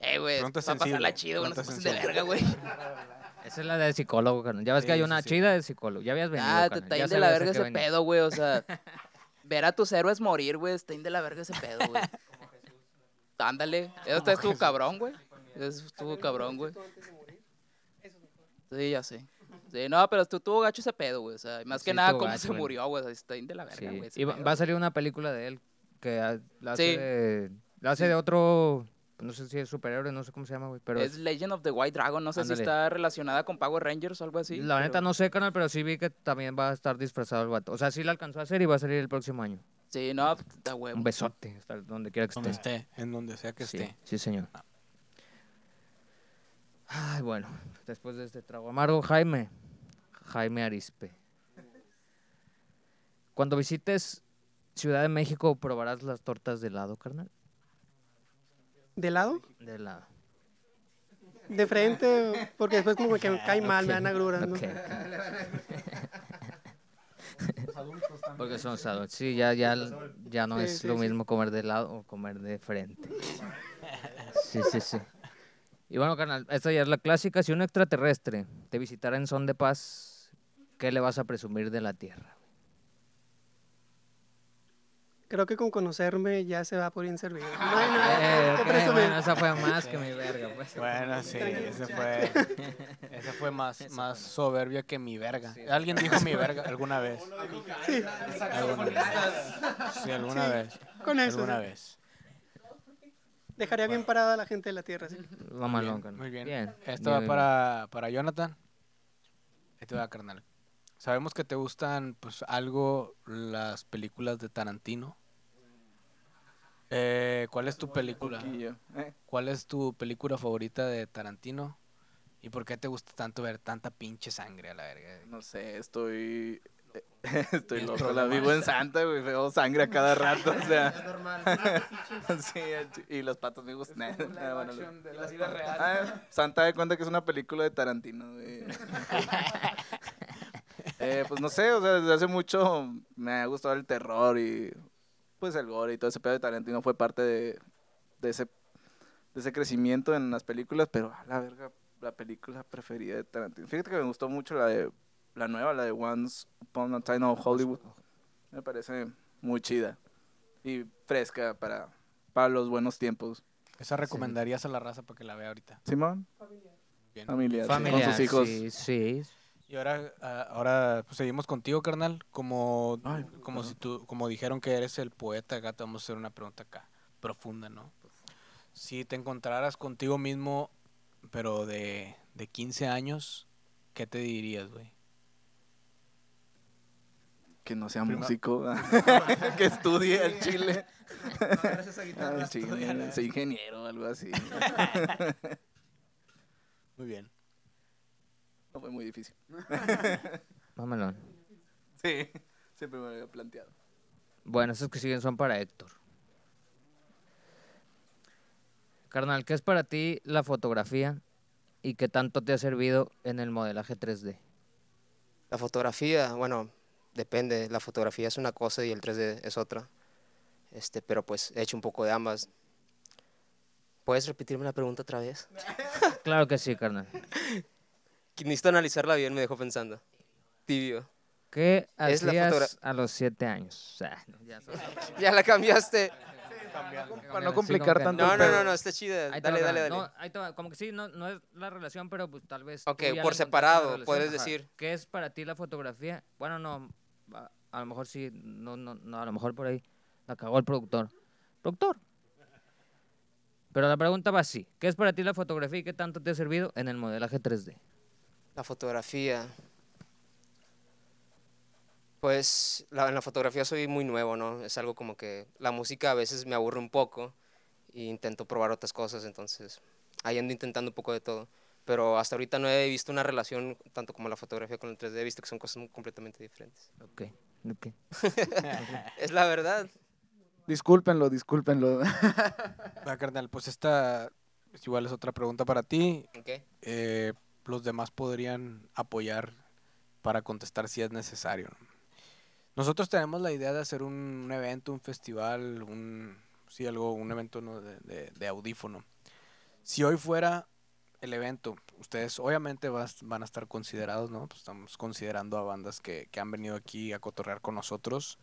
Eh, güey. Pregunta Para pasarla chido, güey. No se de verga, güey. Esa es la de psicólogo, carnal. Ya ves que hay una sí. chida de psicólogo. Ya habías venido, Ah, te está de la a verga ese venía. pedo, güey. O sea, ver a tus héroes morir, güey. Está de la verga ese pedo, güey. Ándale. Eso estuvo cabrón, güey. Eso estuvo cabrón, güey. Sí, ya sé. Sí, no, pero tú tuvo gacho ese pedo, güey. O sea, más que nada cómo gacho, se güey. murió, güey. o sea, Está de la verga, Sí. güey. Y va, pedo. va a salir una película de él que ha- la hace, Sí. de, la hace de otro, no sé si es superhéroe, no sé cómo se llama, güey, pero Es Legend of the White Dragon. No sé Ándale. si está relacionada con Power Rangers o algo así. la neta no sé, canal, pero sí vi que también va a estar disfrazado el vato. O sea, sí la alcanzó a hacer y va a salir el próximo año. Sí, no, está huevo. Un besote, hasta donde quiera que Donde esté. esté, en donde sea que Sí, esté. sí, señor. Ay, bueno, después de este trago amargo, Jaime, Jaime Arispe. Cuando visites Ciudad de México, ¿probarás las tortas de helado, carnal? ¿De lado? De helado. de frente, porque después como que me cae mal, me dan agruras, ¿no? Ok. Porque son adultos. Sí, ya, ya, ya no Sí, es sí, lo sí. mismo comer de lado o comer de frente. Sí, sí, sí. Y bueno, carnal, esta ya es la clásica. Si un extraterrestre te visitara en son de paz, ¿qué le vas a presumir de la Tierra? Creo que con conocerme ya se va por bien servido. Eh, que bueno, esa fue más que mi verga, pues. Bueno, sí, ese fue, ese fue más, más soberbio que mi verga. Alguien dijo mi verga alguna vez. Sí, Alguna vez. Sí, alguna Sí, vez. con eso. Alguna vez. dejaría bien parada a la gente de la Tierra. sí. Mamalón, Muy carnal. bien. Bien. Esto bien, va para, para Jonathan. Este va, carnal. Sabemos que te gustan, pues, algo las películas de Tarantino. Eh, ¿Cuál es tu película? ¿eh? ¿Cuál es tu película favorita de Tarantino? ¿Y por qué te gusta tanto ver tanta pinche sangre a la verga? No sé, estoy. Estoy Tienes loco, la vivo en Santa, güey. Veo sangre a cada rato, o sea. sí, y los patos me gustan. Ah, bueno, de la vida real. Ah, Santa de cuenta que es una película de Tarantino. güey. Eh, pues no sé, o sea, desde hace mucho me ha gustado el terror y pues el gore y todo ese pedo de Tarantino fue parte de, de ese de ese crecimiento en las películas, pero a la verga, la película preferida de Tarantino. Fíjate que me gustó mucho la de la nueva, la de Once Upon a Time of Hollywood. Me parece muy chida y fresca para, para los buenos tiempos. Esa recomendarías a la raza para que la vea ahorita. Simón, Bien. familiar, sí, Familiar, con sus hijos. Sí, sí. Y ahora, ah, ahora pues, seguimos contigo, carnal. Como, Ay, como si tú, como dijeron que eres el poeta, acá te vamos a hacer una pregunta acá, profunda, ¿no? Si te encontraras contigo mismo, pero de, de 15 años, ¿qué te dirías, güey? Que no sea Prima- músico, que estudie el chile. Ah, sí, sea ingeniero o algo así. Muy bien. No fue muy difícil. Mamalón. Sí, siempre me lo había planteado. Bueno, esos que siguen son para Héctor. Carnal, ¿qué es para ti la fotografía y qué tanto te ha servido en el modelaje 3D? La fotografía, bueno, depende. La fotografía es una cosa y el 3D es otra. Este, pero pues he hecho un poco de ambas. ¿Puedes repetirme la pregunta otra vez? Claro que sí, carnal. Necesito analizarla bien, me dejó pensando. Tibio. ¿Qué Es la hacías fotogra- a los siete años? O sea, no, ya la cambiaste. Para no complicar tanto No, no, no, no, está chida. Dale, dale, dale. No, ahí te va, como que sí, no, no es la relación, pero pues tal vez. Ok, por separado, la puedes decir. ¿Qué es para ti la fotografía? Bueno, no, a, a lo mejor sí, no, no, no, a lo mejor por ahí la cagó el productor. Productor. Pero la pregunta va así: ¿qué es para ti la fotografía y qué tanto te ha servido en el modelaje 3D? La fotografía. Pues la- en la fotografía soy muy nuevo, ¿no? Es algo como que la música a veces me aburre un poco e intento probar otras cosas, entonces ahí ando intentando un poco de todo. Pero hasta ahorita no he visto una relación tanto como la fotografía con el 3D, he visto que son cosas muy completamente diferentes. Ok, ok. Es la verdad. Discúlpenlo, discúlpenlo. Va, carnal, pues esta igual es otra pregunta para ti. ¿ok? Eh, los demás podrían apoyar para contestar si es necesario. ¿no? Nosotros tenemos la idea de hacer un, evento, un festival, un, sí, algo, un evento de audífono. Si hoy fuera el evento, ustedes obviamente vas- van a estar considerados, ¿no? Pues estamos considerando a bandas que, que han venido aquí a cotorrear con nosotros.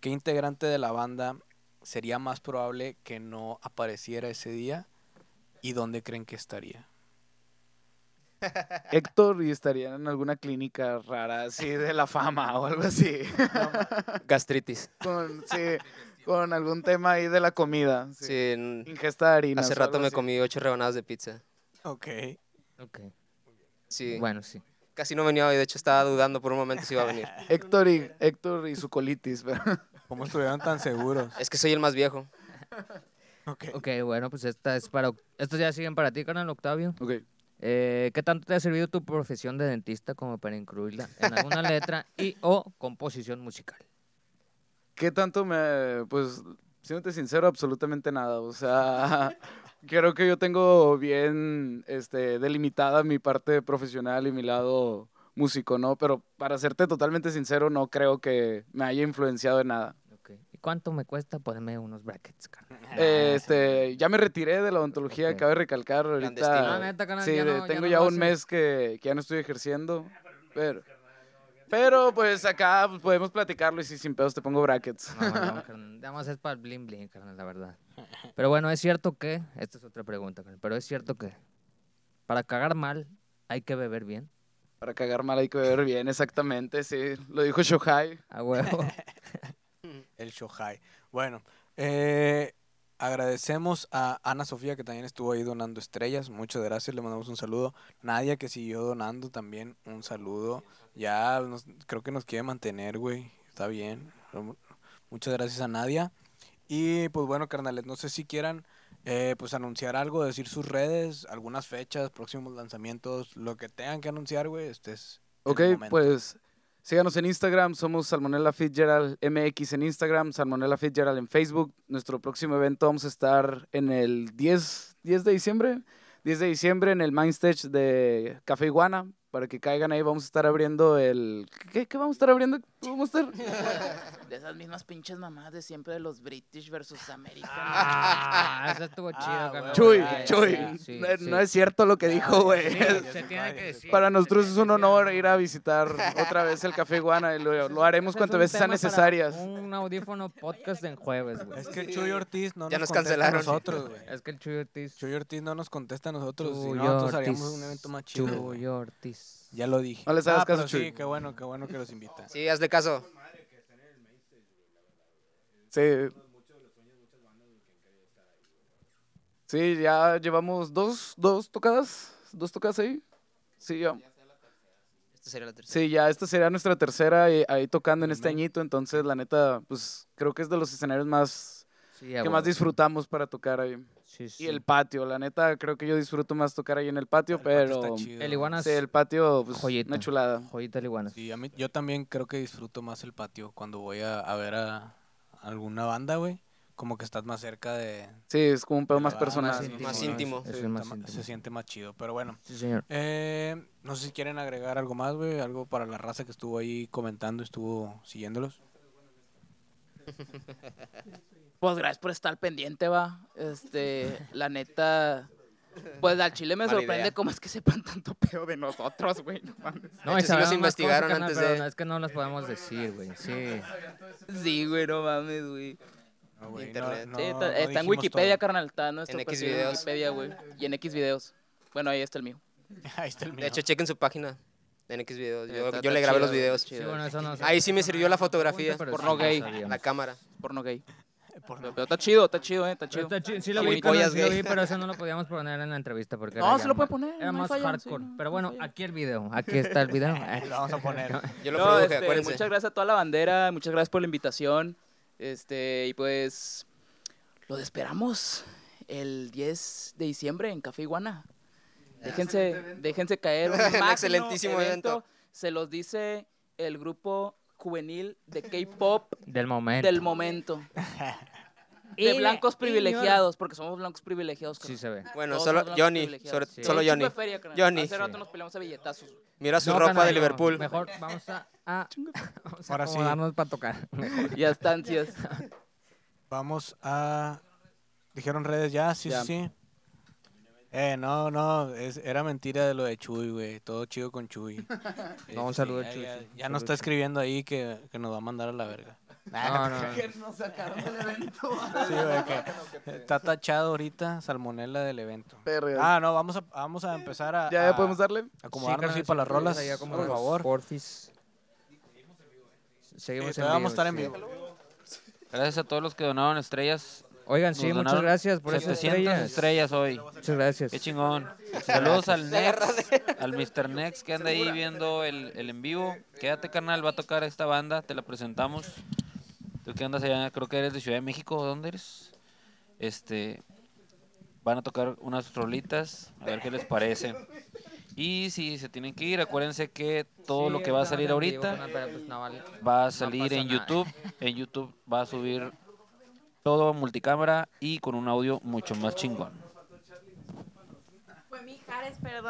¿Qué integrante de la banda sería más probable que no apareciera ese día? ¿Y dónde creen que estaría? Héctor y estaría en alguna clínica rara así de la fama o algo así. Gastritis. con, sí, con algún tema ahí de la comida. sí. Sí, en- Ingesta de harina. hace rato me comí ocho rebanadas de pizza. Ok. Ok. Sí, Bueno, sí. casi no venía hoy, de hecho estaba dudando por un momento si iba a venir. Héctor y, Héctor y su colitis. pero- ¿Cómo estuvieron tan seguros? Es que soy el más viejo. Ok. Ok, bueno, pues esta es para. Estos ya siguen para ti, carnal Octavio. Ok. Eh, ¿Qué tanto te ha servido tu profesión de dentista como para incluirla en alguna letra y o composición musical? ¿Qué tanto me, pues, siéndote sincero, absolutamente nada. O sea, creo que yo tengo bien este, delimitada mi parte profesional y mi lado músico, ¿no? Pero para serte totalmente sincero, no creo que me haya influenciado en nada. Ok. ¿Y cuánto me cuesta ponerme unos brackets, carnal? Este, ya me retiré de la odontología, Ok. cabe recalcar ahorita. Ah, neta, carnal, Sí, ya de- no- ya tengo no ya, un mes que, que ya no estoy ejerciendo, pero, pero pues acá pues, podemos platicarlo y si sin pedos te pongo brackets. No, no, carnal. Nada más es para el bling bling, carnal, la verdad. Pero bueno, es cierto que, esta es otra pregunta, carnal, pero es cierto que para cagar mal hay que beber bien. Para cagar mal hay que beber bien, exactamente, sí, lo dijo Shohai. A huevo. El Shohai. Bueno, eh, agradecemos a Ana Sofía que también estuvo ahí donando estrellas. Muchas gracias, le mandamos un saludo. Nadia que siguió donando también un saludo. Ya nos- creo que nos quiere mantener, güey. Está bien. Muchas gracias a Nadia. Y pues bueno, carnales, no sé si quieran eh, pues anunciar algo, decir sus redes, algunas fechas, próximos lanzamientos, lo que tengan que anunciar, güey. Este es el Ok, momento. pues síganos en Instagram, somos Salmonella Fitzgerald MX en Instagram, Salmonella Fitzgerald en Facebook. Nuestro próximo evento vamos a estar en el 10, 10 de diciembre, 10 de diciembre en el Main Stage de Café Iguana. Para que caigan ahí, vamos a estar abriendo el... ¿Qué, qué vamos a estar abriendo? ¿Qué Vamos a estar... De esas mismas pinches mamás de siempre de los British versus American. Ah, eso estuvo chido, carnal. Chuy, Chuy, sí, no, sí. no es cierto lo que dijo, güey. Sí, se tiene que decir. Para nosotros es un honor ir a visitar otra vez el Café Iguana y lo, lo haremos cuantas veces sean necesarias. Un audífono podcast en jueves, güey. Es que Chuy Ortiz no Ya nos, nos contesta a cancelaron. nosotros, güey. Es que el Chuy Ortiz. Chuy Ortiz no nos contesta a nosotros. Si no, nosotros haríamos un evento más chido. Chuy Ortiz. Ya lo dije. No les hagas Ah, pero caso, Chuy. Sí, qué bueno, qué bueno que los invitan. Sí, hazle caso. Sí. Sí, ya llevamos dos, dos tocadas, dos tocadas ahí. Sí, ya. Esta sería la tercera. Sí, ya esta sería nuestra tercera eh, ahí tocando en este añito, entonces la neta, pues creo que es de los escenarios más Sí, que más disfrutamos para tocar ahí. Sí, sí. Y el patio, la neta, creo que yo disfruto más tocar ahí en el patio, El patio está pero chido. El iguana sí, el patio, pues joyita. una chulada. joyita el iguana. Sí, a mí, yo también creo que disfruto más el patio cuando voy a, a ver a alguna banda, güey. Como que estás más cerca de... Sí, es como un pedo más personal. Más íntimo. Más íntimo. Es más se siente más chido. Pero bueno, Sí, señor. eh, no sé si quieren agregar algo más, güey. Algo para la raza que estuvo ahí comentando, estuvo siguiéndolos. Pues gracias por estar pendiente, va. Este, la neta. Pues al chile me Mala sorprende idea. cómo es que sepan tanto pedo de nosotros, güey. No mames. No, y sí los investigaron cosas, antes pero de- no, Es que no las podemos decir, güey. Sí. Sí, güey, no mames, güey. No, güey, no- Internet. no- Sí, no está, está en Wikipedia, todo. carnal. Está en nuestro En X videos. Wikipedia, güey. Y en X videos. Bueno, ahí está el mío. Ahí está el mío. De hecho, chequen su página en X videos. Yo, Está- yo está le grabé chido, los videos. está Sí, chido. bueno, eso no Ahí sí me sirvió la fotografía. Porno sí, gay. no. La cámara. Porno gay. Por Pero, pero está chido, está chido, eh, está chido. Está chi- sí lo vi, pollas sí lo vi, pero eso no lo podíamos poner en la entrevista porque No, era se lo puede poner, Era no más falla, sí, hardcore. no, pero no bueno, falla. aquí el video. Aquí está el video. Lo vamos a poner. Yo lo No, produje, este, muchas gracias a toda la bandera, muchas gracias por la invitación. Este, y pues los esperamos el 10 de diciembre en Café Iguana. Déjense, déjense caer un excelentísimo evento. Se los dice el grupo juvenil de K-pop Del momento. del momento. De blancos privilegiados, porque somos blancos privilegiados. Sí se ve. Bueno, solo Johnny. privilegiados. sobre- Sí. Solo Johnny. Johnny. Hace rato nos peleamos a billetazos. Mira su No, ropa de no, Liverpool. Mejor vamos a, a, vamos a Ahora sí. acomodarnos para tocar. Ya está ansias. Vamos a... Dijeron redes ya, sí, Ya. sí, sí. Eh, no, no, es, era mentira de lo de Chuy, güey. Todo chido con Chuy. No, un saludo sí, a Chuy, Ya, ya saludo nos está escribiendo ahí que, que nos va a mandar a la verga. No, no, no. Sí, güey, que está tachado ahorita salmonela del evento. Perras. Ah, no, vamos a, vamos a empezar a, ¿Ya, a podemos darle? acomodarnos Sí, así para las rolas. por acomodados. favor. Porfis. Seguimos Sí, en todavía vamos a estar en sí. vivo. Gracias a todos los que donaron estrellas. Oigan, sí, Nos muchas donaron gracias por esas 700 estrellas. estrellas hoy. Muchas gracias. Qué chingón. Saludos al Nex, al Mr. Nex que anda ahí viendo el, el en vivo. Quédate, carnal, va a tocar esta banda, te la presentamos. Tú que andas allá, creo que eres de Ciudad de México, ¿dónde eres? Este, van a tocar unas rolitas, a ver qué les parece. Y si se tienen que ir, acuérdense que todo Sí, lo que va a salir ahorita pues no vale. va a salir en nada. YouTube. En YouTube va a subir todo multicámara y con un audio mucho más chingón. Fue mi Jares, perdón.